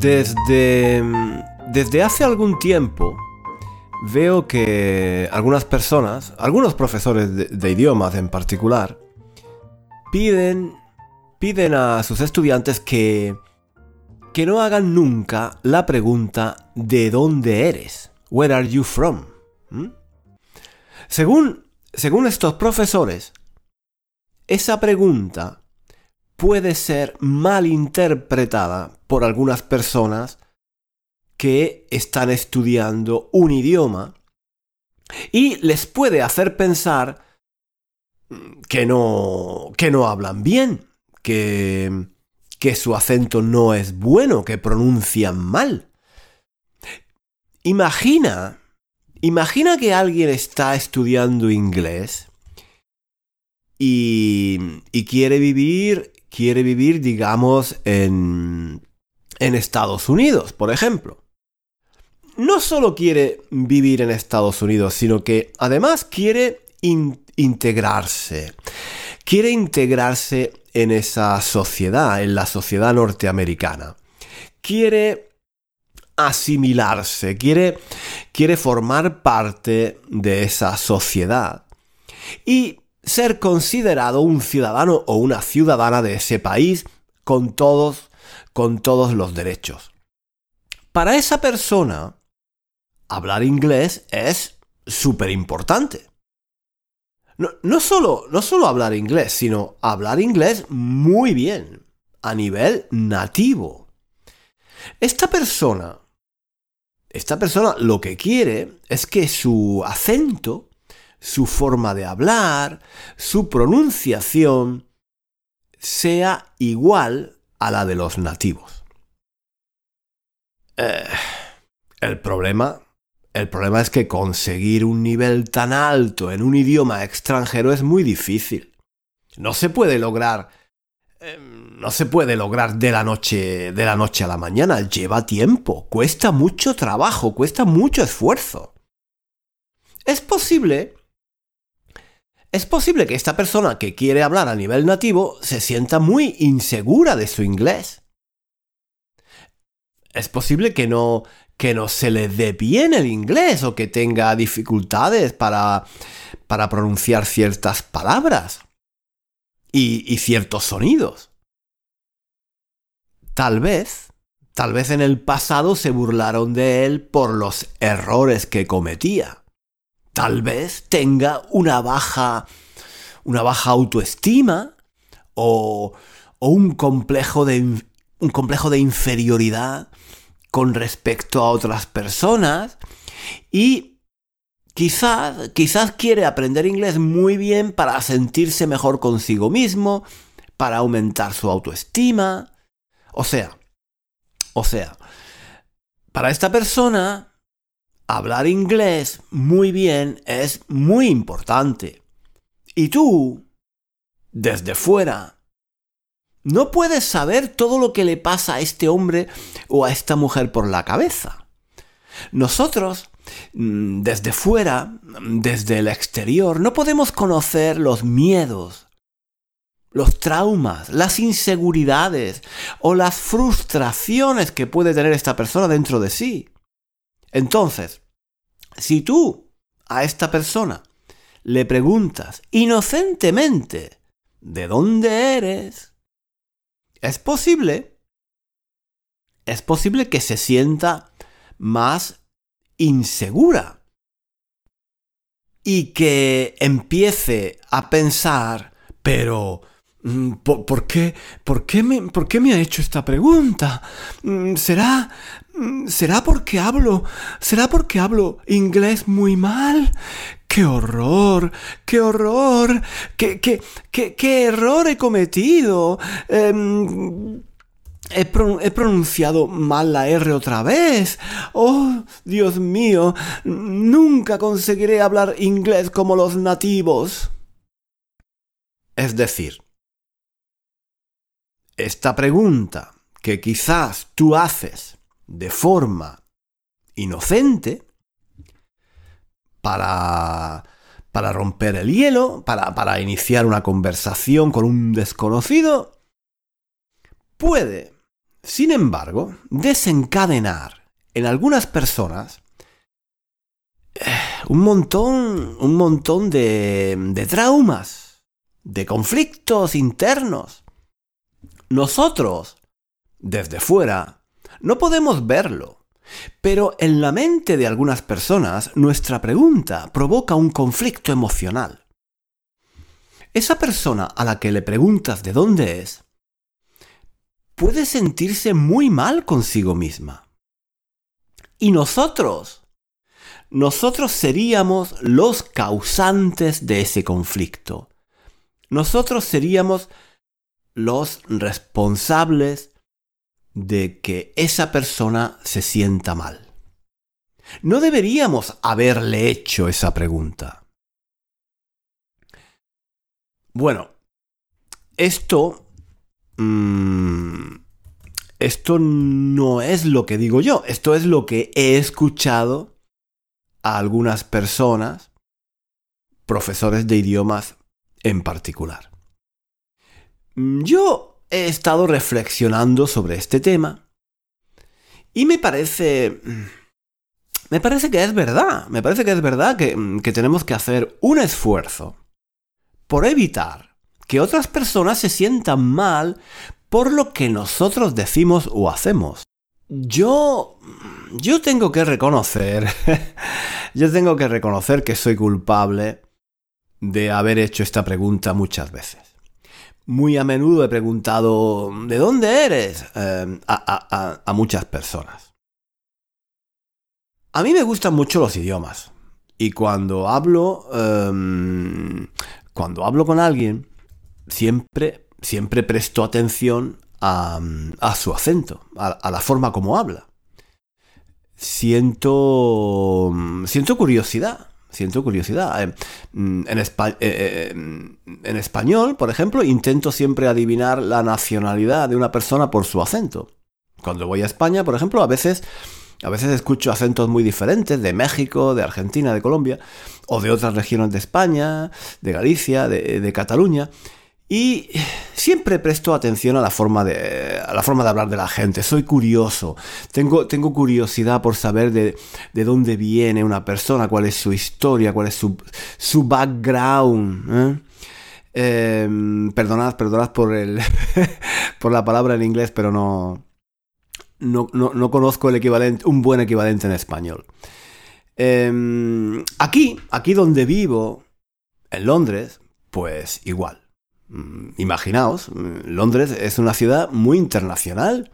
Desde, desde hace algún tiempo veo que algunas personas, algunos profesores de, idiomas en particular, piden, piden a sus estudiantes que, que no hagan nunca la pregunta ¿de dónde eres? Where are you from? ¿Mm? Según, según estos profesores, esa pregunta puede ser mal interpretada por algunas personas que están estudiando un idioma y les puede hacer pensar que no, que no hablan bien, que, que su acento no es bueno, que pronuncian mal. Imagina, imagina que alguien está estudiando inglés y, y quiere vivir quiere vivir, digamos, en, en Estados Unidos, por ejemplo. No solo quiere vivir en Estados Unidos, sino que además quiere integrarse. Quiere integrarse en esa sociedad, en la sociedad norteamericana. Quiere asimilarse, quiere, quiere formar parte de esa sociedad. Y ser considerado un ciudadano o una ciudadana de ese país con todos, con todos los derechos. Para esa persona, hablar inglés es súper importante. No, no, solo, no solo hablar inglés, sino hablar inglés muy bien, a nivel nativo. Esta persona, esta persona lo que quiere es que su acento su forma de hablar, su pronunciación, sea igual a la de los nativos. Eh, el problema, el problema es que conseguir un nivel tan alto en un idioma extranjero es muy difícil. No se puede lograr, em, no se puede lograr de la noche, de la noche a la mañana. Lleva tiempo, cuesta mucho trabajo, cuesta mucho esfuerzo. Es posible es posible que esta persona que quiere hablar a nivel nativo se sienta muy insegura de su inglés. Es posible que no, que no se le dé bien el inglés o que tenga dificultades para, para pronunciar ciertas palabras y, y ciertos sonidos. Tal vez, tal vez en el pasado se burlaron de él por los errores que cometía tal vez tenga una baja, una baja autoestima o, o un, complejo de, un complejo de inferioridad con respecto a otras personas y quizás, quizás quiere aprender inglés muy bien para sentirse mejor consigo mismo, para aumentar su autoestima. O sea, o sea, para esta persona hablar inglés muy bien es muy importante. Y tú, desde fuera, no puedes saber todo lo que le pasa a este hombre o a esta mujer por la cabeza. Nosotros, mm, desde fuera, desde el exterior, no podemos conocer los miedos, los traumas, las inseguridades o las frustraciones que puede tener esta persona dentro de sí. Entonces, si tú a esta persona le preguntas inocentemente ¿de dónde eres? Es posible, es posible que se sienta más insegura. y que empiece a pensar, pero mm, ¿por, qué, por, qué me, ¿por qué me ha hecho esta pregunta? Mm, ¿Será, ¿Será porque hablo, será porque hablo inglés muy mal? ¡Qué horror! ¡Qué horror! ¡Qué, qué, qué, qué error he cometido! Em, He, pronunciado mal la R otra vez. Oh, Dios mío, nunca conseguiré hablar inglés como los nativos. Es decir, esta pregunta que quizás tú haces de forma inocente para, para romper el hielo, para, para iniciar una conversación con un desconocido, puede sin embargo, desencadenar en algunas personas eh, un montón, un montón de, de traumas, de conflictos internos. Nosotros, desde fuera, no podemos verlo, pero en la mente de algunas personas nuestra pregunta provoca un conflicto emocional. Esa persona a la que le preguntas de dónde es, puede sentirse muy mal consigo misma. Y nosotros, nosotros seríamos los causantes de ese conflicto. Nosotros seríamos los responsables de que esa persona se sienta mal. No deberíamos haberle hecho esa pregunta. Bueno, esto Mm, esto no es lo que digo yo, esto es lo que he escuchado a algunas personas, profesores de idiomas en particular. Mm, yo he estado reflexionando sobre este tema y me parece... Me parece que es verdad, me parece que es verdad que, que tenemos que hacer un esfuerzo por evitar que otras personas se sientan mal por lo que nosotros decimos o hacemos. Yo... Yo tengo que reconocer... yo tengo que reconocer que soy culpable de haber hecho esta pregunta muchas veces. Muy a menudo he preguntado ¿de dónde eres? Eh, a, muchas personas. A mí me gustan mucho los idiomas. Y cuando hablo... Em, cuando hablo con alguien, siempre, siempre prestó atención a, su acento, a, la forma como habla. Siento, siento curiosidad, siento curiosidad. Eh, mm, en, eh, eh, en, español, por ejemplo, intento siempre adivinar la nacionalidad de una persona por su acento. Cuando voy a España, por ejemplo, a veces, a veces escucho acentos muy diferentes de México, de Argentina, de Colombia, o de otras regiones de España, de Galicia, de Cataluña. Y siempre presto atención a la forma de, a la forma de hablar de la gente. Soy curioso. Tengo, tengo curiosidad por saber de, de, dónde viene una persona, cuál es su historia, cuál es su, su background. ¿eh? Em, perdonad, perdonad por, el por la palabra en inglés, pero no, no, no, conozco el equivalente, un buen equivalente en español. Em, aquí, aquí donde vivo, en Londres, pues igual. Mm, imaginaos, mm, Londres es una ciudad muy internacional.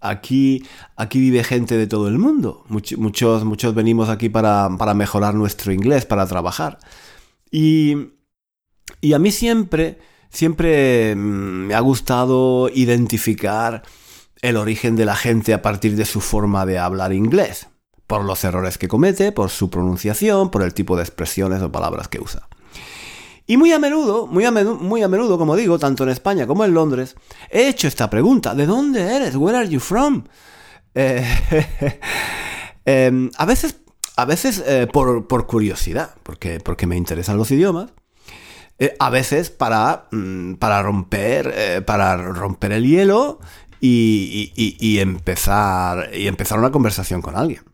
Aquí, aquí vive gente de todo el mundo. muchos, muchos venimos aquí para, mejorar nuestro inglés, para trabajar. Y, y a mí siempre, siempre mm, me ha gustado identificar el origen de la gente a partir de su forma de hablar inglés. Por los errores que comete, por su pronunciación, por el tipo de expresiones o palabras que usa. Y muy a menudo, muy a menudo, como digo, tanto en España como en Londres, he hecho esta pregunta: ¿de dónde eres? Where are you from? Eh, em, a veces, a veces eh, por, curiosidad, porque, porque me interesan los idiomas. Eh, a veces para, mm, para romper para romper el hielo y, empezar y empezar una conversación con alguien.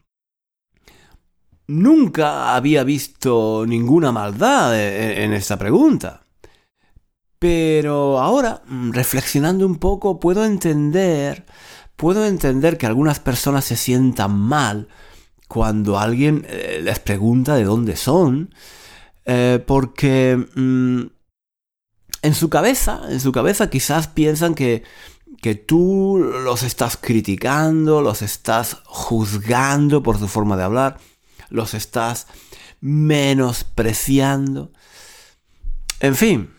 Nunca había visto ninguna maldad e-, en esta pregunta. Pero ahora, mm, reflexionando un poco, puedo entender, puedo entender que algunas personas se sientan mal cuando alguien eh, les pregunta de dónde son, Eh, porque mm, en su cabeza, en su cabeza quizás piensan que, que tú los estás criticando, los estás juzgando por su forma de hablar, los estás menospreciando. En fin,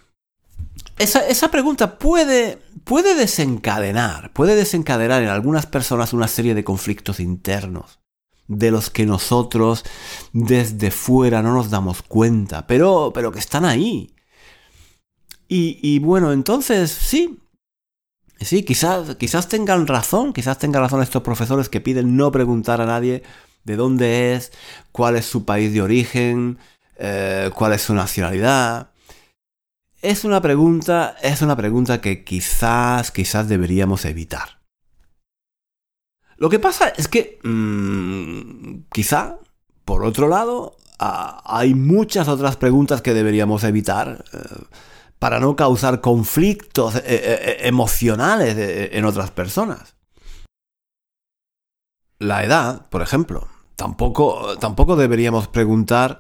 esa, pregunta puede, puede desencadenar, puede desencadenar en algunas personas una serie de conflictos internos de los que nosotros desde fuera no nos damos cuenta, pero, pero que están ahí. Y, y bueno, entonces sí, sí, quizás, quizás tengan razón, quizás tengan razón estos profesores que piden no preguntar a nadie de dónde es, cuál es su país de origen, eh, cuál es su nacionalidad. Es una pregunta, es una pregunta que quizás, quizás deberíamos evitar. Lo que pasa es que, mmm, quizá, por otro lado, hay muchas otras preguntas que deberíamos evitar eh, para no causar conflictos eh, emocionales en otras personas. La edad, por ejemplo. Tampoco, tampoco deberíamos preguntar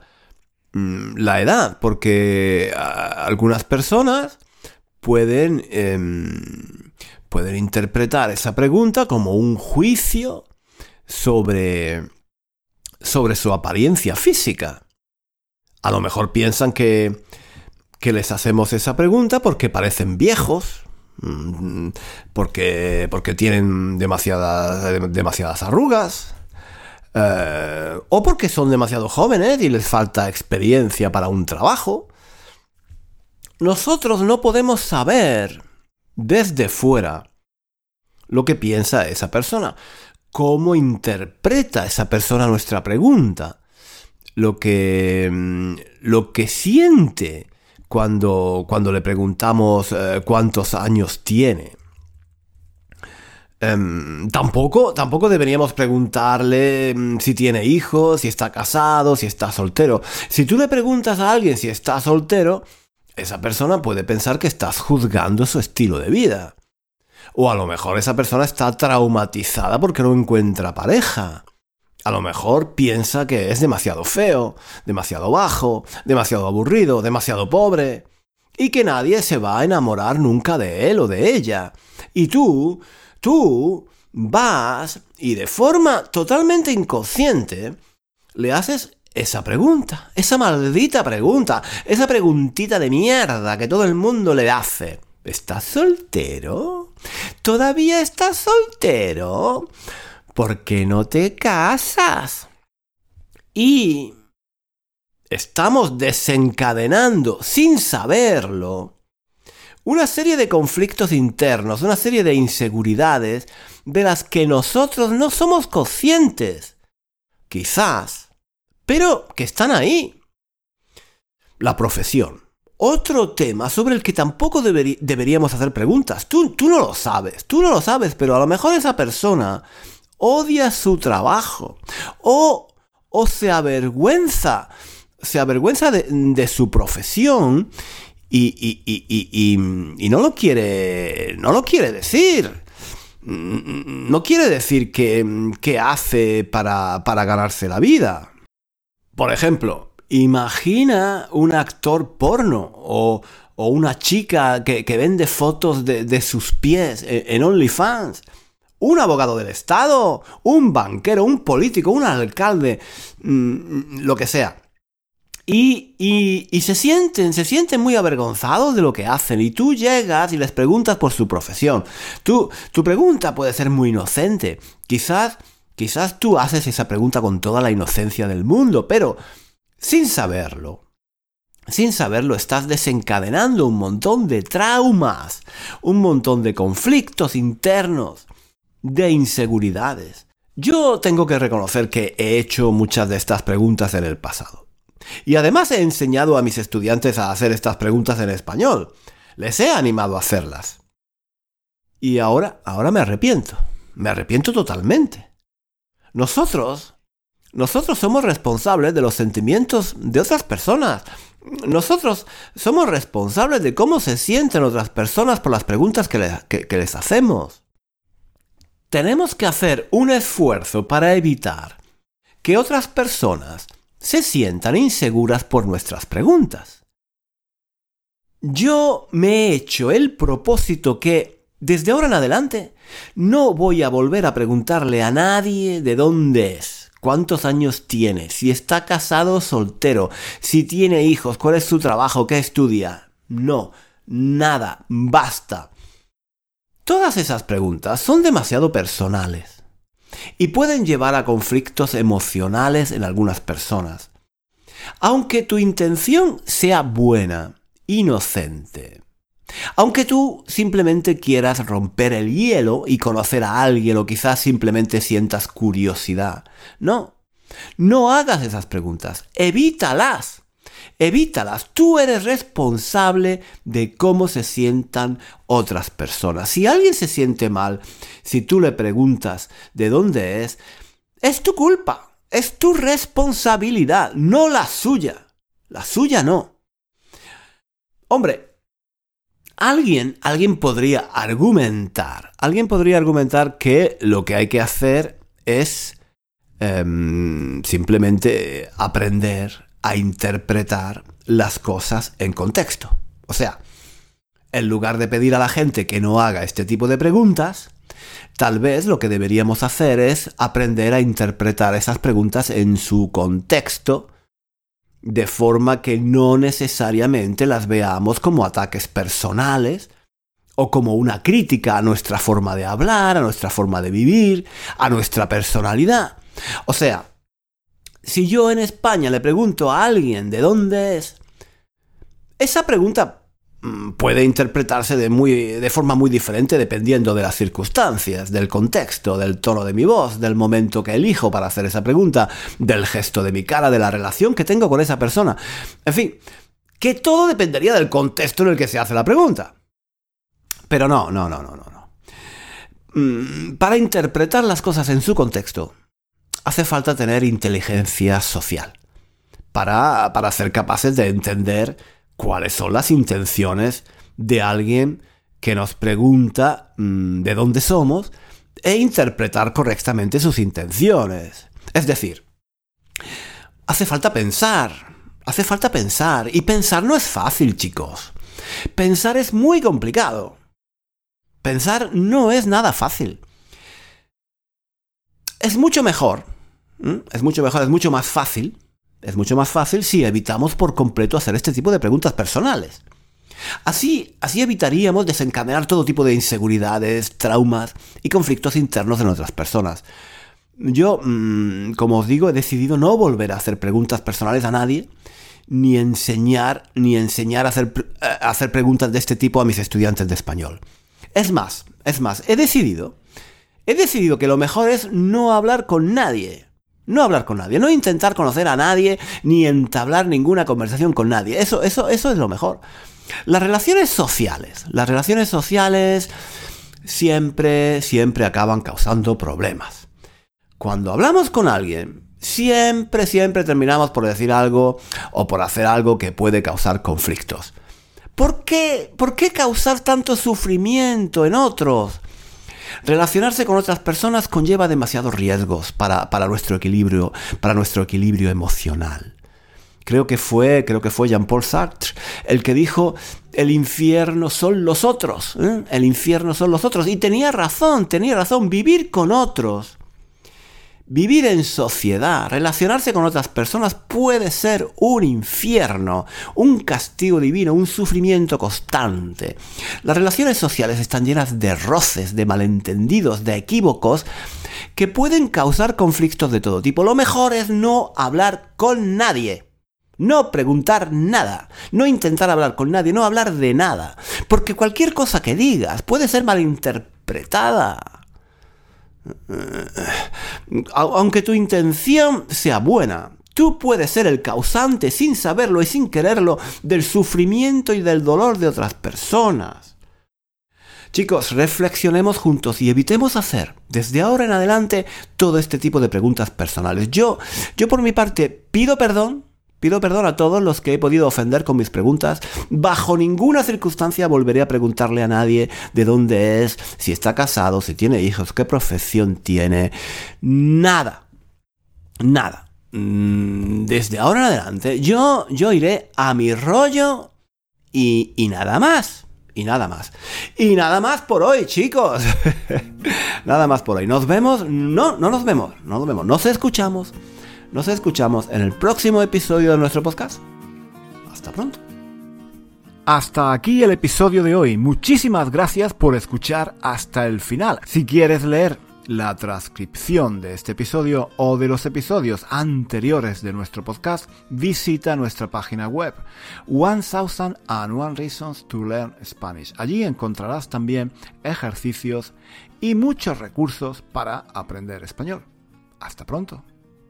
Mm, la edad, porque algunas personas pueden, em, pueden interpretar esa pregunta como un juicio sobre, sobre su apariencia física. A lo mejor piensan que, que les hacemos esa pregunta porque parecen viejos, mm, porque, porque tienen demasiadas, demasiadas arrugas, eh, o porque son demasiado jóvenes y les falta experiencia para un trabajo. Nosotros no podemos saber desde fuera lo que piensa esa persona, cómo interpreta esa persona nuestra pregunta, lo que, mm, lo que siente cuando, cuando le preguntamos eh, cuántos años tiene. Em, tampoco, tampoco deberíamos preguntarle em, si tiene hijos, si está casado, si está soltero. Si tú le preguntas a alguien si está soltero, esa persona puede pensar que estás juzgando su estilo de vida. O a lo mejor esa persona está traumatizada porque no encuentra pareja. A lo mejor piensa que es demasiado feo, demasiado bajo, demasiado aburrido, demasiado pobre. Y que nadie se va a enamorar nunca de él o de ella. Y tú tú vas y de forma totalmente inconsciente le haces esa pregunta, esa maldita pregunta, esa preguntita de mierda que todo el mundo le hace. ¿Estás soltero? ¿Todavía estás soltero? ¿Por qué no te casas? Y estamos desencadenando, sin saberlo, una serie de conflictos internos, una serie de inseguridades de las que nosotros no somos conscientes. Quizás, pero que están ahí. La profesión. Otro tema sobre el que tampoco deberíamos hacer preguntas. Tú, tú no lo sabes, tú no lo sabes, pero a lo mejor esa persona odia su trabajo o, o se avergüenza, se avergüenza de, de su profesión y, no lo quiere. No lo quiere decir. No quiere decir que, hace para, ganarse la vida. Por ejemplo, imagina un actor porno o, una chica que, vende fotos de, sus pies en OnlyFans un abogado del Estado, un banquero, un político, un alcalde, mm, lo que sea. Y, se sienten, se sienten muy avergonzados de lo que hacen. Y tú llegas y les preguntas por su profesión. Tú, tu pregunta puede ser muy inocente. Quizás, quizás tú haces esa pregunta con toda la inocencia del mundo, pero sin saberlo. Sin saberlo, estás desencadenando un montón de traumas, un montón de conflictos internos, de inseguridades. Yo tengo que reconocer que he hecho muchas de estas preguntas en el pasado. Y además he enseñado a mis estudiantes a hacer estas preguntas en español. Les he animado a hacerlas. Y ahora, ahora me arrepiento. Me arrepiento totalmente. Nosotros, nosotros somos responsables de los sentimientos de otras personas. Nosotros somos responsables de cómo se sienten otras personas por las preguntas que, que les hacemos. Tenemos que hacer un esfuerzo para evitar que otras personas se sientan inseguras por nuestras preguntas. Yo me he hecho el propósito que, desde ahora en adelante, no voy a volver a preguntarle a nadie de dónde es, cuántos años tiene, si está casado o soltero, si tiene hijos, cuál es su trabajo, qué estudia. No, nada, basta. Todas esas preguntas son demasiado personales y pueden llevar a conflictos emocionales en algunas personas. Aunque tu intención sea buena, inocente. Aunque tú simplemente quieras romper el hielo y conocer a alguien o quizás simplemente sientas curiosidad. No, no hagas esas preguntas, evítalas. Evítalas. Tú eres responsable de cómo se sientan otras personas. Si alguien se siente mal, si tú le preguntas de dónde es, es tu culpa. Es tu responsabilidad, no la suya. La suya no. Hombre, alguien, alguien podría argumentar, alguien podría argumentar que lo que hay que hacer es em, simplemente aprender a interpretar las cosas en contexto. O sea, en lugar de pedir a la gente que no haga este tipo de preguntas, tal vez lo que deberíamos hacer es aprender a interpretar esas preguntas en su contexto, de forma que no necesariamente las veamos como ataques personales, o como una crítica a nuestra forma de hablar, a nuestra forma de vivir, a nuestra personalidad. O sea, si yo en España le pregunto a alguien de dónde es, esa pregunta mm, puede interpretarse de, muy, de forma muy diferente dependiendo de las circunstancias, del contexto, del tono de mi voz, del momento que elijo para hacer esa pregunta, del gesto de mi cara, de la relación que tengo con esa persona. En fin, que todo dependería del contexto en el que se hace la pregunta. Pero no, no, no, no, no. Mm, para interpretar las cosas en su contexto, hace falta tener inteligencia social para, para ser capaces de entender cuáles son las intenciones de alguien que nos pregunta mm, de dónde somos e interpretar correctamente sus intenciones. Es decir, hace falta pensar, hace falta pensar, y pensar no es fácil, chicos. Pensar es muy complicado. Pensar no es nada fácil. Es mucho mejor ¿Mm? Es mucho mejor, es mucho más fácil. Es mucho más fácil si evitamos por completo hacer este tipo de preguntas personales. Así, así evitaríamos desencadenar todo tipo de inseguridades, traumas y conflictos internos en otras personas. Yo, mm, como os digo, he decidido no volver a hacer preguntas personales a nadie, ni enseñar, ni enseñar a hacer, eh, a hacer preguntas de este tipo a mis estudiantes de español. Es más, es más, he decidido, he decidido que lo mejor es no hablar con nadie no hablar con nadie, no intentar conocer a nadie, ni entablar ninguna conversación con nadie. Eso, eso, eso es lo mejor. Las relaciones sociales, las relaciones sociales siempre, siempre acaban causando problemas. Cuando hablamos con alguien, siempre, siempre terminamos por decir algo o por hacer algo que puede causar conflictos. ¿Por qué, ¿Por qué causar tanto sufrimiento en otros? Relacionarse con otras personas conlleva demasiados riesgos para, nuestro equilibrio, para nuestro equilibrio emocional. Creo que fue, creo que fue Jean-Paul Sartre el que dijo el infierno son los otros, ¿eh? el infierno son los otros. Y tenía razón, tenía razón, vivir con otros Vivir en sociedad, relacionarse con otras personas puede ser un infierno, un castigo divino, un sufrimiento constante. Las relaciones sociales están llenas de roces, de malentendidos, de equívocos que pueden causar conflictos de todo tipo. Lo mejor es no hablar con nadie. No preguntar nada, no intentar hablar con nadie, no hablar de nada, porque cualquier cosa que digas puede ser malinterpretada aunque tu intención sea buena, tú puedes ser el causante sin saberlo y sin quererlo del sufrimiento y del dolor de otras personas. Chicos, reflexionemos juntos y evitemos hacer desde ahora en adelante todo este tipo de preguntas personales. Yo, yo por mi parte pido perdón Pido perdón a todos los que he podido ofender con mis preguntas. Bajo ninguna circunstancia volveré a preguntarle a nadie de dónde es, si está casado, si tiene hijos, qué profesión tiene. Nada. Nada. mm, desde ahora en adelante, yo, yo iré a mi rollo y, nada más. Y nada más. Y nada más por hoy, chicos. nada más por hoy. Nos vemos. No, no nos vemos. No nos vemos. Nos escuchamos. Nos escuchamos en el próximo episodio de nuestro podcast. Hasta pronto. Hasta aquí el episodio de hoy. Muchísimas gracias por escuchar hasta el final. Si quieres leer la transcripción de este episodio o de los episodios anteriores de nuestro podcast, visita nuestra página web 1000 and One Reasons to Learn Spanish. Allí encontrarás también ejercicios y muchos recursos para aprender español. Hasta pronto.